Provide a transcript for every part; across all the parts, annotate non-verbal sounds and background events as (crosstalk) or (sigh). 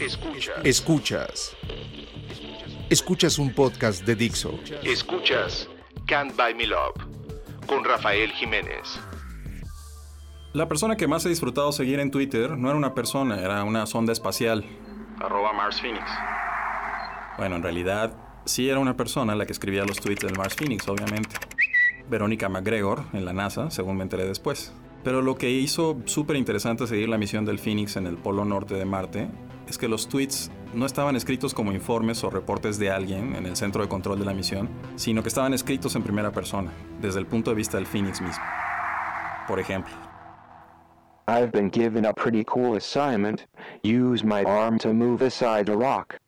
Escuchas. Escuchas. Escuchas un podcast de Dixo. Escuchas Can't Buy Me Love con Rafael Jiménez. La persona que más he disfrutado seguir en Twitter no era una persona, era una sonda espacial. Arroba Mars Phoenix. Bueno, en realidad sí era una persona la que escribía los tweets del Mars Phoenix, obviamente. Verónica McGregor, en la NASA, según me enteré después. Pero lo que hizo súper interesante seguir la misión del Phoenix en el polo norte de Marte es que los tweets no estaban escritos como informes o reportes de alguien en el centro de control de la misión, sino que estaban escritos en primera persona, desde el punto de vista del Phoenix mismo. Por ejemplo, I've been given a pretty cool assignment. Use my arm to move aside a rock.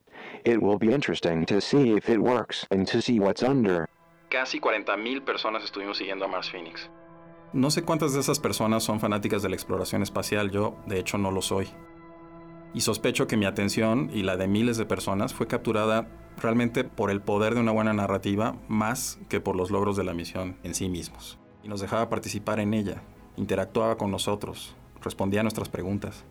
It will be interesting to see if it works and to see what's under. Casi 40.000 personas estuvimos siguiendo a Mars Phoenix. No sé cuántas de esas personas son fanáticas de la exploración espacial, yo de hecho no lo soy y sospecho que mi atención y la de miles de personas fue capturada realmente por el poder de una buena narrativa más que por los logros de la misión en sí mismos. Y nos dejaba participar en ella, interactuaba con nosotros, respondía a nuestras preguntas.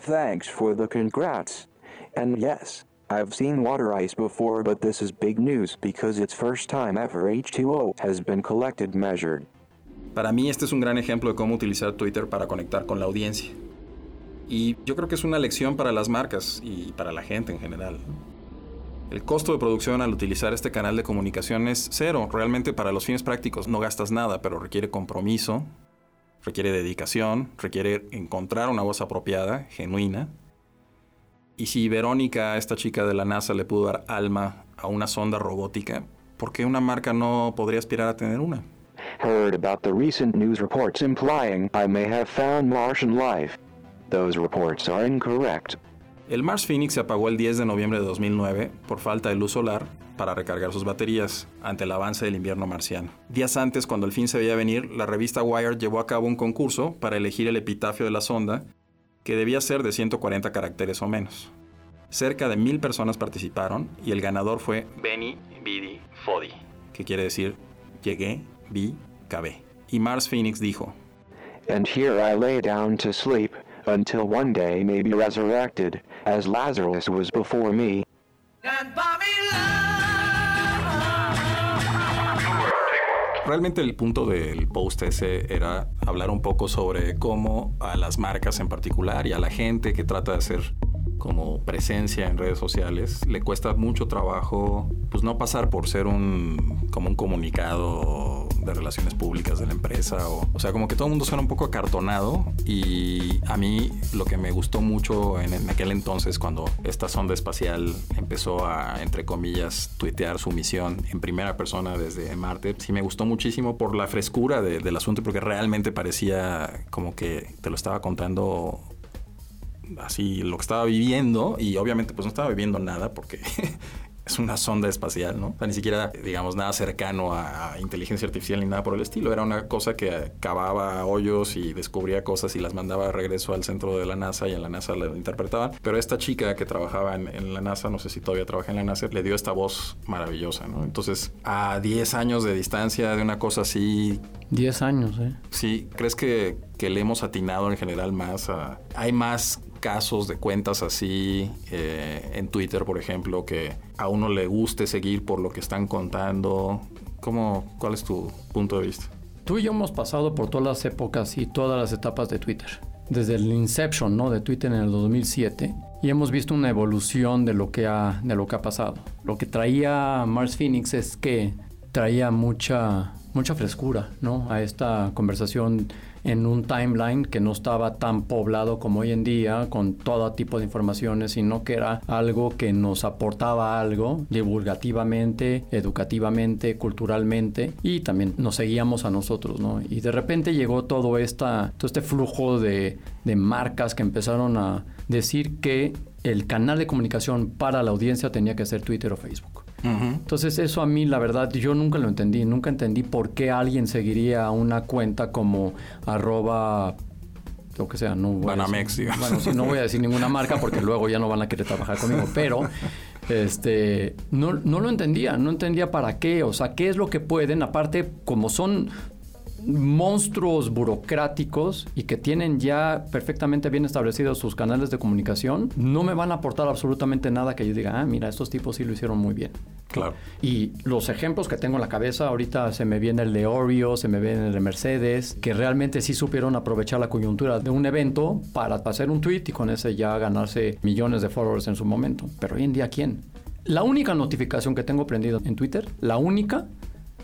Thanks for the congrats. And yes, I've seen water ice before, but this is big news because it's first time ever H2O has been collected measured. Para mí este es un gran ejemplo de cómo utilizar Twitter para conectar con la audiencia. Y yo creo que es una lección para las marcas y para la gente en general. El costo de producción al utilizar este canal de comunicación es cero. Realmente para los fines prácticos no gastas nada, pero requiere compromiso, requiere dedicación, requiere encontrar una voz apropiada, genuina. Y si Verónica, esta chica de la NASA, le pudo dar alma a una sonda robótica, ¿por qué una marca no podría aspirar a tener una? Heard about the recent news reports implying I may have found Martian life. Those reports are incorrect. El Mars Phoenix se apagó el 10 de noviembre de 2009 por falta de luz solar para recargar sus baterías ante el avance del invierno marciano. Días antes, cuando el fin se veía venir, la revista Wired llevó a cabo un concurso para elegir el epitafio de la sonda, que debía ser de 140 caracteres o menos. Cerca de mil personas participaron y el ganador fue Benny Bidi Fodi, que quiere decir llegué, vi, cabé. Y Mars Phoenix dijo: And here I lay down to sleep until one day may be resurrected, as Lazarus was before me. Realmente el punto del post ese era hablar un poco sobre cómo a las marcas en particular y a la gente que trata de hacer como presencia en redes sociales, le cuesta mucho trabajo pues no pasar por ser un como un comunicado de relaciones públicas de la empresa o, o sea, como que todo el mundo suena un poco acartonado y a mí lo que me gustó mucho en, aquel entonces cuando esta sonda espacial empezó a entre comillas tuitear su misión en primera persona desde Marte, sí me gustó muchísimo por la frescura de, del asunto porque realmente parecía como que te lo estaba contando así lo que estaba viviendo y obviamente pues no estaba viviendo nada porque (laughs) es una sonda espacial, ¿no? O sea, ni siquiera, digamos, nada cercano a, a, inteligencia artificial ni nada por el estilo. Era una cosa que cavaba hoyos y descubría cosas y las mandaba de regreso al centro de la NASA y en la NASA la interpretaban. Pero esta chica que trabajaba en, en, la NASA, no sé si todavía trabaja en la NASA, le dio esta voz maravillosa, ¿no? Entonces, a 10 años de distancia de una cosa así... 10 años, ¿eh? Sí, ¿crees que, que le hemos atinado en general más a... Hay más casos de cuentas así eh, en Twitter, por ejemplo, que a uno le guste seguir por lo que están contando? ¿Cómo, ¿Cuál es tu punto de vista? Tú y yo hemos pasado por todas las épocas y todas las etapas de Twitter. Desde el inception ¿no? de Twitter en el 2007 y hemos visto una evolución de lo que ha, de lo que ha pasado. Lo que traía Mars Phoenix es que traía mucha, mucha frescura ¿no? a esta conversación en un timeline que no estaba tan poblado como hoy en día con todo tipo de informaciones, sino que era algo que nos aportaba algo divulgativamente, educativamente, culturalmente y también nos seguíamos a nosotros, ¿no? Y de repente llegó todo, esta, todo este flujo de, de marcas que empezaron a decir que el canal de comunicación para la audiencia tenía que ser Twitter o Facebook. Uh -huh. Entonces eso a mí la verdad yo nunca lo entendí, nunca entendí por qué alguien seguiría una cuenta como arroba lo que sea, no voy Banamex, a decir, bueno, sí, no voy a decir ninguna marca (laughs) porque luego ya no van a querer trabajar conmigo, pero este no, no lo entendía, no entendía para qué, o sea, qué es lo que pueden, aparte como son monstruos burocráticos y que tienen ya perfectamente bien establecidos sus canales de comunicación, no me van a aportar absolutamente nada que yo diga, ah, mira, estos tipos sí lo hicieron muy bien. Claro. Y los ejemplos que tengo en la cabeza, ahorita se me viene el de Oreo, se me viene el de Mercedes, que realmente sí supieron aprovechar la coyuntura de un evento para hacer un tweet y con ese ya ganarse millones de followers en su momento. Pero hoy en día, ¿quién? La única notificación que tengo prendida en Twitter, la única,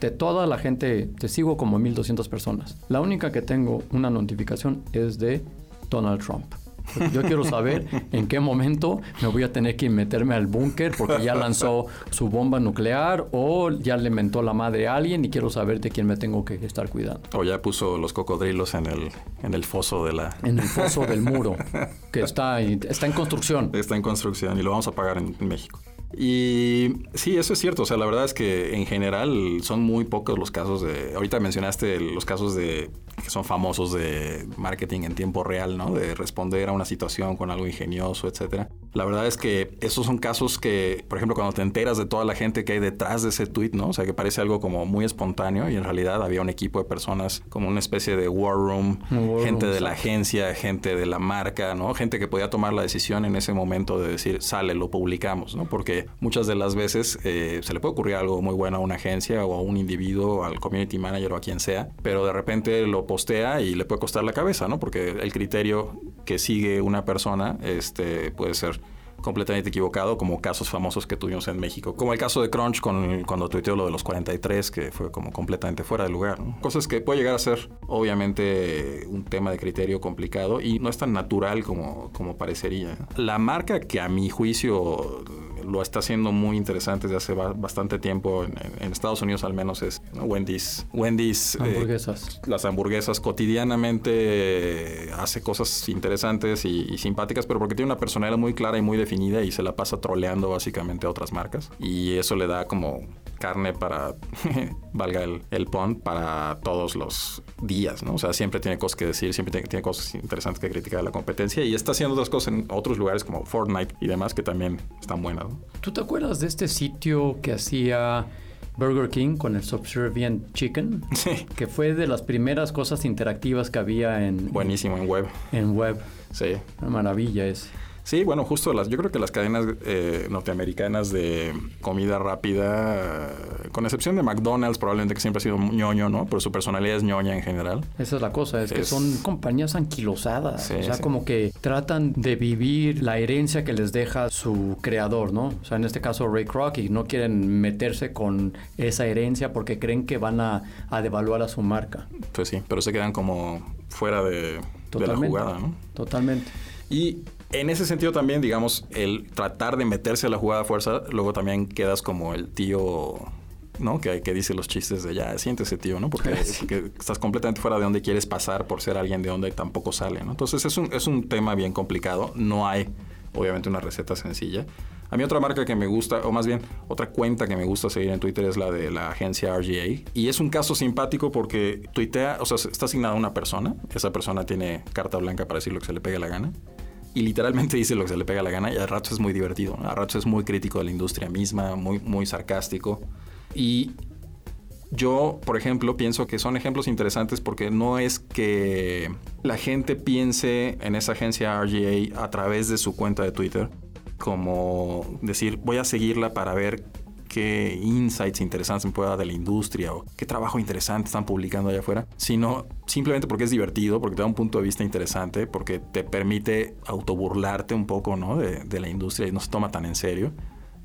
de toda la gente, te sigo como 1200 personas. La única que tengo una notificación es de Donald Trump. Yo quiero saber (laughs) en qué momento me voy a tener que meterme al búnker porque ya lanzó su bomba nuclear o ya le mentó la madre a alguien y quiero saber de quién me tengo que estar cuidando. O ya puso los cocodrilos en el, en el foso de la... En el foso del muro, que (laughs) está, está en construcción. Está en construcción y lo vamos a pagar en México. Y sí, eso es cierto. O sea, la verdad es que en general son muy pocos los casos de. Ahorita mencionaste los casos de que son famosos de marketing en tiempo real, ¿no? De responder a una situación con algo ingenioso, etcétera. La verdad es que esos son casos que, por ejemplo, cuando te enteras de toda la gente que hay detrás de ese tweet, ¿no? O sea, que parece algo como muy espontáneo y en realidad había un equipo de personas como una especie de war room, gente de la agencia, gente de la marca, ¿no? Gente que podía tomar la decisión en ese momento de decir, sale, lo publicamos, ¿no? Porque muchas de las veces eh, se le puede ocurrir algo muy bueno a una agencia o a un individuo, al community manager o a quien sea, pero de repente lo postea y le puede costar la cabeza, ¿no? Porque el criterio que sigue una persona este, puede ser completamente equivocado, como casos famosos que tuvimos en México. Como el caso de Crunch con, cuando tuiteó lo de los 43, que fue como completamente fuera de lugar. Cosas que puede llegar a ser, obviamente, un tema de criterio complicado y no es tan natural como, como parecería. La marca que a mi juicio lo está haciendo muy interesante desde hace bastante tiempo, en, Estados Unidos al menos, es Wendy's. Wendy's. Eh, hamburguesas. las hamburguesas cotidianamente hace cosas interesantes y, simpáticas, pero porque tiene una personalidad muy clara y muy definida y se la pasa troleando básicamente a otras marcas. Y eso le da como carne para, (laughs) valga el, el pon, para todos los días, ¿no? O sea, siempre tiene cosas que decir, siempre tiene, tiene, cosas interesantes que criticar de la competencia y está haciendo otras cosas en otros lugares como Fortnite y demás que también están buenas. ¿Tú te acuerdas de este sitio que hacía Burger King con el Subservient Chicken? (laughs) Sí. Que fue de las primeras cosas interactivas que había en... Buenísimo, en web. En web. Sí. Una maravilla es. Sí, bueno, justo las, yo creo que las cadenas eh, norteamericanas de comida rápida, con excepción de McDonald's, probablemente que siempre ha sido ñoño, ¿no? Pero su personalidad es ñoña en general. Esa es la cosa, es, que son compañías anquilosadas. o sea, como que tratan de vivir la herencia que les deja su creador, ¿no? O sea, en este caso Ray Kroc, y no quieren meterse con esa herencia porque creen que van a, devaluar a su marca. Pues sí, pero se quedan como fuera de, de la jugada, ¿no? Totalmente. Y en ese sentido también, digamos, el tratar de meterse a la jugada a fuerza, luego también quedas como el tío, ¿no? Que, que dice los chistes de ya, siéntese tío, ¿no? Porque, (laughs) estás completamente fuera de donde quieres pasar por ser alguien de donde tampoco sale, ¿no? Entonces es un, es un tema bien complicado. No hay, obviamente, una receta sencilla. A mí otra marca que me gusta, o más bien otra cuenta que me gusta seguir en Twitter es la de la agencia RGA. Y es un caso simpático porque tuitea, o sea, está asignada a una persona. Esa persona tiene carta blanca para decir lo que se le pegue la gana y literalmente (laughs) dice lo que se le pega la gana y a ratos es muy divertido, a ratos es muy crítico de la industria misma, muy, muy sarcástico. Y yo, por ejemplo, pienso que son ejemplos interesantes porque no es que la gente piense en esa agencia RGA a través de su cuenta de Twitter como decir voy a seguirla para ver qué insights interesantes me pueda dar de la industria o qué trabajo interesante están publicando allá afuera, sino simplemente porque es divertido, porque te da un punto de vista interesante, porque te permite autoburlarte un poco ¿no? de, de la industria y no se toma tan en serio.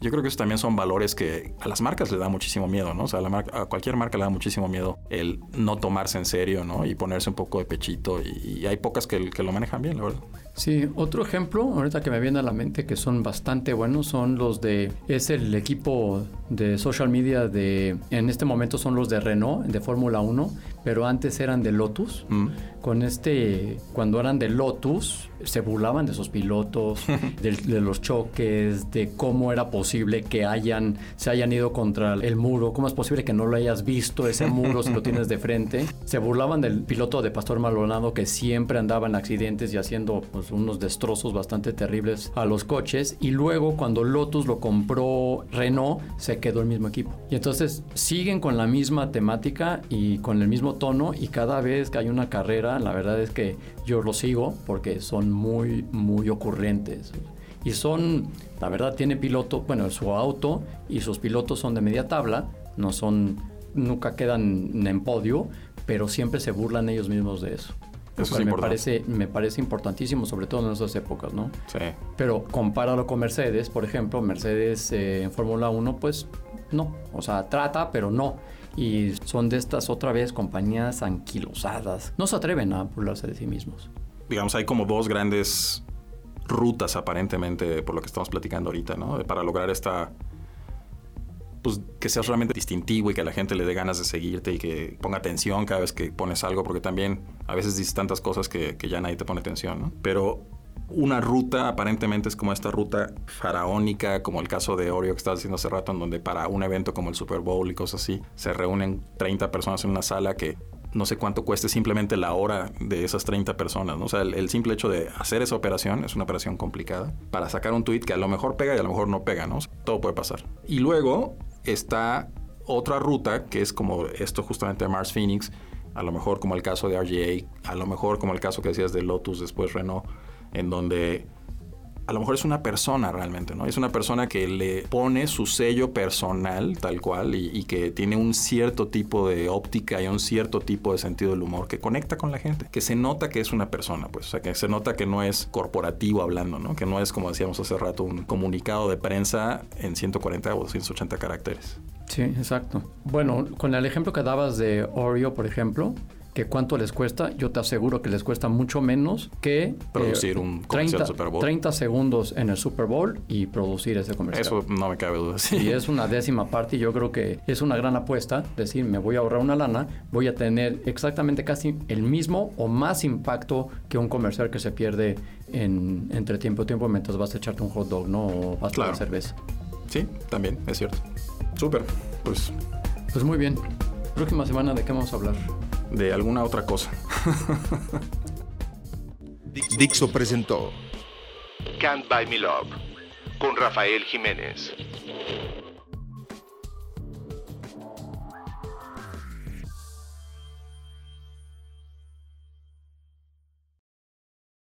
Yo creo que esos también son valores que a las marcas les da muchísimo miedo, ¿no? O sea, a, la a cualquier marca le da muchísimo miedo el no tomarse en serio, ¿no? Y ponerse un poco de pechito. Y, hay pocas que, que, lo manejan bien, la verdad. Sí, otro ejemplo, ahorita que me viene a la mente, que son bastante buenos, son los de, es el equipo de social media de, en este momento son los de Renault, de Fórmula 1, pero antes eran de Lotus. Mm con este, cuando eran de Lotus, se burlaban de esos pilotos, (laughs) de, de, los choques, de cómo era posible que hayan, se hayan ido contra el muro, cómo es posible que no lo hayas visto ese muro si lo tienes de frente. Se burlaban del piloto de Pastor Maldonado que siempre andaba en accidentes y haciendo pues, unos destrozos bastante terribles a los coches. Y luego cuando Lotus lo compró Renault, se quedó el mismo equipo. Y entonces siguen con la misma temática y con el mismo tono y cada vez que hay una carrera, la verdad es que yo lo sigo porque son muy, muy ocurrentes. Y son, la verdad, tiene piloto, bueno, su auto y sus pilotos son de media tabla, no son, nunca quedan en podio, pero siempre se burlan ellos mismos de eso. Eso es me parece, me parece importantísimo, sobre todo en esas épocas, ¿no? Sí. Pero compáralo con Mercedes, por ejemplo, Mercedes eh, en Fórmula 1, pues no. O sea, trata, pero no. Y son de estas otra vez compañías anquilosadas. No se atreven a burlarse de sí mismos. Digamos, hay como dos grandes rutas aparentemente por lo que estamos platicando ahorita, ¿no? Para lograr esta pues que seas realmente distintivo y que la gente le dé ganas de seguirte y que ponga atención cada vez que pones algo, porque también a veces dices tantas cosas que, que ya nadie te pone atención, ¿no? Pero una ruta aparentemente es como esta ruta faraónica, como el caso de Oreo que estabas diciendo hace rato, en donde para un evento como el Super Bowl y cosas así, se reúnen 30 personas en una sala que no sé cuánto cueste simplemente la hora de esas 30 personas, ¿no? O sea, el, el, simple hecho de hacer esa operación es una operación complicada para sacar un tweet que a lo mejor pega y a lo mejor no pega, ¿no? Todo puede pasar. Y luego está otra ruta que es como esto justamente de Mars Phoenix, a lo mejor como el caso de RGA, a lo mejor como el caso que decías de Lotus, después Renault, en donde a lo mejor es una persona realmente, ¿no? Es una persona que le pone su sello personal tal cual y, que tiene un cierto tipo de óptica y un cierto tipo de sentido del humor que conecta con la gente, que se nota que es una persona, pues, o sea, que se nota que no es corporativo hablando, ¿no? Que no es, como decíamos hace rato, un comunicado de prensa en 140 o 280 caracteres. Sí, exacto. Bueno, con el ejemplo que dabas de Oreo, por ejemplo, que cuánto les cuesta, yo te aseguro que les cuesta mucho menos que producir eh, un 30, Super Bowl. 30 segundos en el Super Bowl y producir ese comercial. Eso no me cabe duda. (laughs) Sí. Y es una décima parte y yo creo que es una gran apuesta, decir, me voy a ahorrar una lana, voy a tener exactamente casi el mismo o más impacto que un comercial que se pierde en, entre tiempo y tiempo mientras vas a echarte un hot dog, ¿no? O vas claro. a cerveza. Sí, también, es cierto. Súper, pues... Pues muy bien. Próxima semana, ¿de qué vamos a hablar? De alguna otra cosa. Dixo presentó Can't Buy Me Love con Rafael Jiménez.